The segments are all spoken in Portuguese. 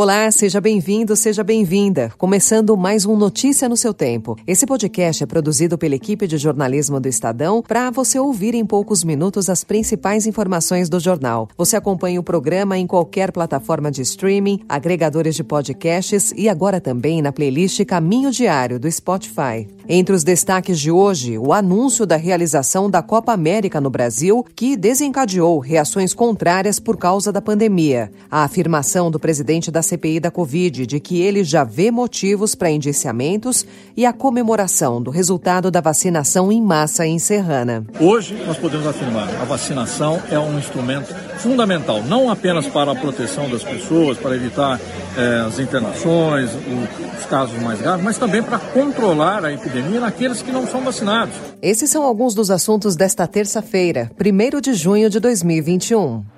Olá, seja bem-vindo, seja bem-vinda. Começando mais um Notícia no seu tempo. Esse podcast é produzido pela equipe de jornalismo do Estadão para você ouvir em poucos minutos as principais informações do jornal. Você acompanha o programa em qualquer plataforma de streaming, agregadores de podcasts e agora também na playlist Caminho Diário do Spotify. Entre os destaques de hoje, o anúncio da realização da Copa América no Brasil, que desencadeou reações contrárias por causa da pandemia. A afirmação do presidente da CPI da Covid de que ele já vê motivos para indiciamentos e a comemoração do resultado da vacinação em massa em Serrana. Hoje nós podemos afirmar a vacinação é um instrumento fundamental, não apenas para a proteção das pessoas, para evitar eh, as internações, os casos mais graves, mas também para controlar a epidemia naqueles que não são vacinados. Esses são alguns dos assuntos desta terça-feira, 1 de junho de 2021.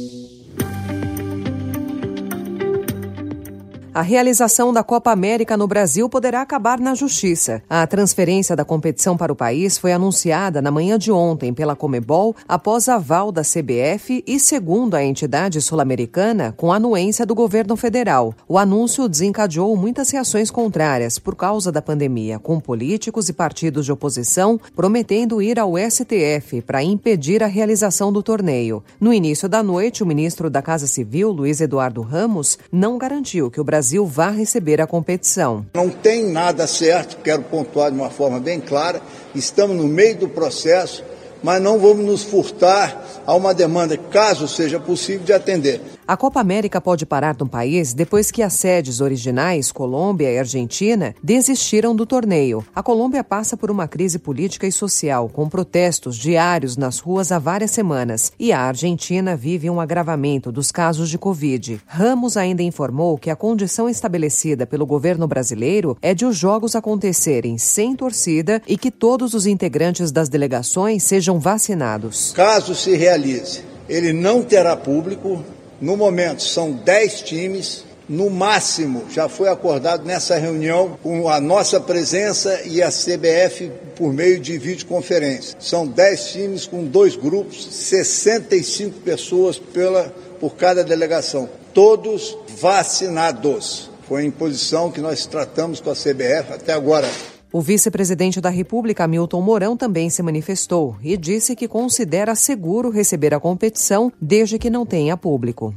A realização da Copa América no Brasil poderá acabar na justiça. A transferência da competição para o país foi anunciada na manhã de ontem pela Comebol após aval da CBF e, segundo a entidade sul-americana, com anuência do governo federal. O anúncio desencadeou muitas reações contrárias por causa da pandemia, com políticos e partidos de oposição prometendo ir ao STF para impedir a realização do torneio. No início da noite, o ministro da Casa Civil, Luiz Eduardo Ramos, não garantiu que o Brasil Brasil vá receber a competição. Não tem nada certo, quero pontuar de uma forma bem clara, estamos no meio do processo, mas não vamos nos furtar a uma demanda, caso seja possível, de atender. A Copa América pode parar no país depois que as sedes originais, Colômbia e Argentina, desistiram do torneio. A Colômbia passa por uma crise política e social, com protestos diários nas ruas há várias semanas, e a Argentina vive um agravamento dos casos de Covid. Ramos ainda informou que a condição estabelecida pelo governo brasileiro é de os jogos acontecerem sem torcida e que todos os integrantes das delegações sejam vacinados. Caso se realize, ele não terá público no momento, são 10 times. No máximo, já foi acordado nessa reunião com a nossa presença e a CBF por meio de videoconferência. São 10 times com dois grupos, 65 pessoas pela, por cada delegação, todos vacinados. Foi a imposição que nós tratamos com a CBF até agora. O vice-presidente da República, Milton Mourão, também se manifestou e disse que considera seguro receber a competição desde que não tenha público.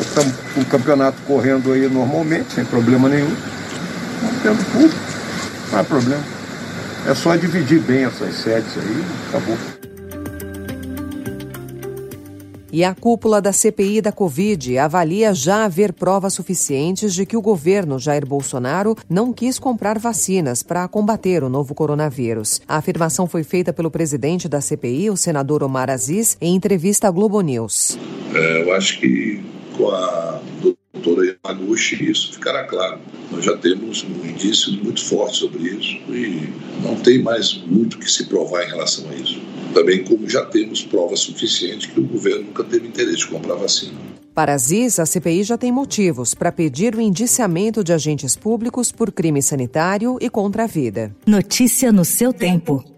Estamos com o campeonato correndo aí normalmente, sem problema nenhum. Não tendo público, não há problema. É só dividir bem essas sedes aí, acabou. E a cúpula da CPI da Covid avalia já haver provas suficientes de que o governo Jair Bolsonaro não quis comprar vacinas para combater o novo coronavírus. A afirmação foi feita pelo presidente da CPI, o senador Omar Aziz, em entrevista à Globo News. É, eu acho que com a doutora Yamaguchi isso ficará claro. Nós já temos um indício muito forte sobre isso e não tem mais muito que se provar em relação a isso também como já temos provas suficientes que o governo nunca teve interesse de comprar vacina. Para Aziz, a CPI já tem motivos para pedir o indiciamento de agentes públicos por crime sanitário e contra a vida. Notícia no seu tempo.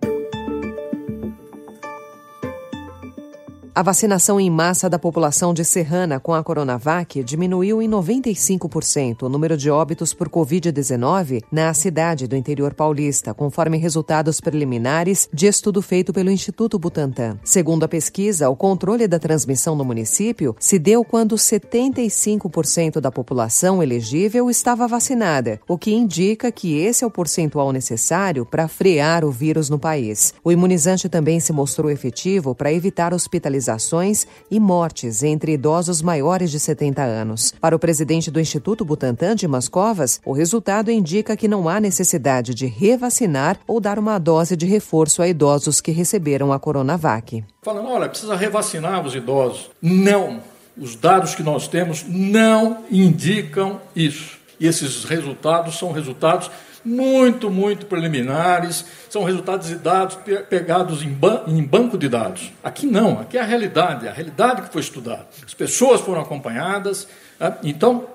A vacinação em massa da população de Serrana com a Coronavac diminuiu em 95% o número de óbitos por Covid-19 na cidade do interior paulista, conforme resultados preliminares de estudo feito pelo Instituto Butantan. Segundo a pesquisa, o controle da transmissão no município se deu quando 75% da população elegível estava vacinada, o que indica que esse é o percentual necessário para frear o vírus no país. O imunizante também se mostrou efetivo para evitar hospitalização hospitalizações e mortes entre idosos maiores de 70 anos. Para o presidente do Instituto Butantan, Dimas Covas, o resultado indica que não há necessidade de revacinar ou dar uma dose de reforço a idosos que receberam a Coronavac. Falando, olha, precisa revacinar os idosos. Não! Os dados que nós temos não indicam isso. E esses resultados são resultados muito, muito preliminares, são resultados e dados pegados em, ban em banco de dados. Aqui não, aqui é a realidade, é a realidade que foi estudada. As pessoas foram acompanhadas, né? então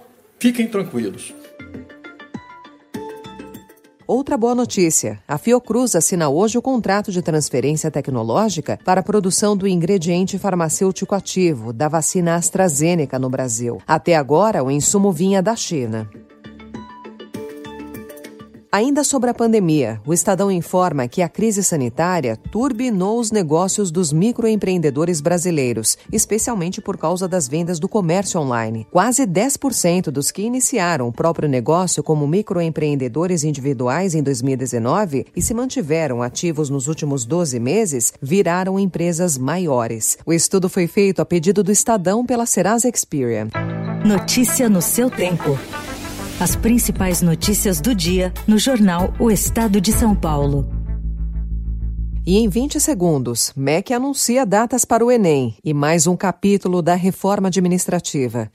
Fiquem tranquilos. Outra boa notícia: a Fiocruz assina hoje o contrato de transferência tecnológica para a produção do ingrediente farmacêutico ativo da vacina AstraZeneca no Brasil. Até agora, o insumo vinha da China. Ainda sobre a pandemia, o Estadão informa que a crise sanitária turbinou os negócios dos microempreendedores brasileiros, especialmente por causa das vendas do comércio online. Quase 10% dos que iniciaram o próprio negócio como microempreendedores individuais em 2019 e se mantiveram ativos nos últimos 12 meses viraram empresas maiores. O estudo foi feito a pedido do Estadão pela Serasa Experian. Notícia no seu tempo. As principais notícias do dia no jornal O Estado de São Paulo. E em 20 segundos, MEC anuncia datas para o Enem e mais um capítulo da reforma administrativa.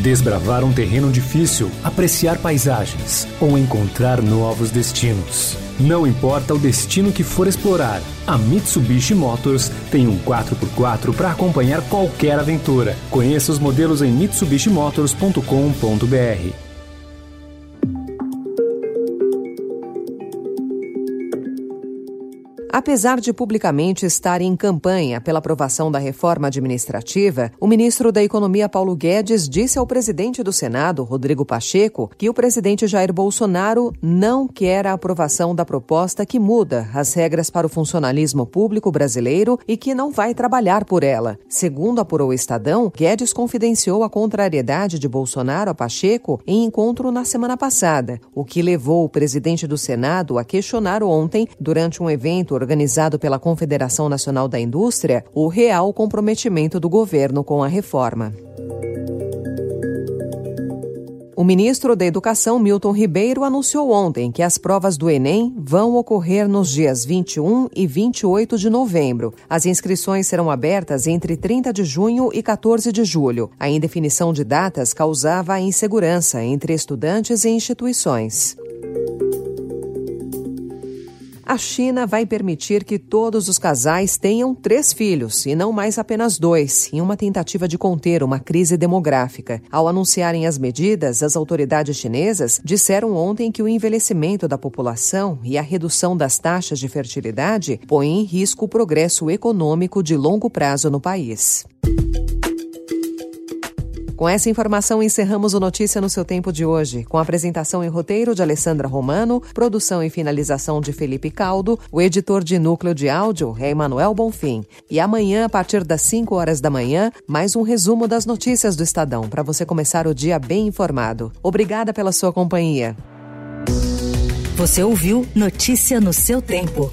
Desbravar um terreno difícil, apreciar paisagens ou encontrar novos destinos. Não importa o destino que for explorar, a Mitsubishi Motors tem um 4x4 para acompanhar qualquer aventura. Conheça os modelos em mitsubishimotors.com.br. Apesar de publicamente estar em campanha pela aprovação da reforma administrativa, o ministro da Economia Paulo Guedes disse ao presidente do Senado, Rodrigo Pacheco, que o presidente Jair Bolsonaro não quer a aprovação da proposta que muda as regras para o funcionalismo público brasileiro e que não vai trabalhar por ela. Segundo apurou o Estadão, Guedes confidenciou a contrariedade de Bolsonaro a Pacheco em encontro na semana passada, o que levou o presidente do Senado a questionar ontem, durante um evento organizado pela Confederação Nacional da Indústria, o real comprometimento do governo com a reforma. O ministro da Educação, Milton Ribeiro, anunciou ontem que as provas do Enem vão ocorrer nos dias 21 e 28 de novembro. As inscrições serão abertas entre 30 de junho e 14 de julho. A indefinição de datas causava insegurança entre estudantes e instituições a China vai permitir que todos os casais tenham três filhos e não mais apenas dois, em uma tentativa de conter uma crise demográfica. Ao anunciarem as medidas, as autoridades chinesas disseram ontem que o envelhecimento da população e a redução das taxas de fertilidade põem em risco o progresso econômico de longo prazo no país. Com essa informação, encerramos o Notícia no seu tempo de hoje, com apresentação e roteiro de Alessandra Romano, produção e finalização de Felipe Caldo, o editor de núcleo de áudio é Emanuel Bonfim. E amanhã, a partir das 5 horas da manhã, mais um resumo das notícias do Estadão, para você começar o dia bem informado. Obrigada pela sua companhia. Você ouviu Notícia no seu tempo.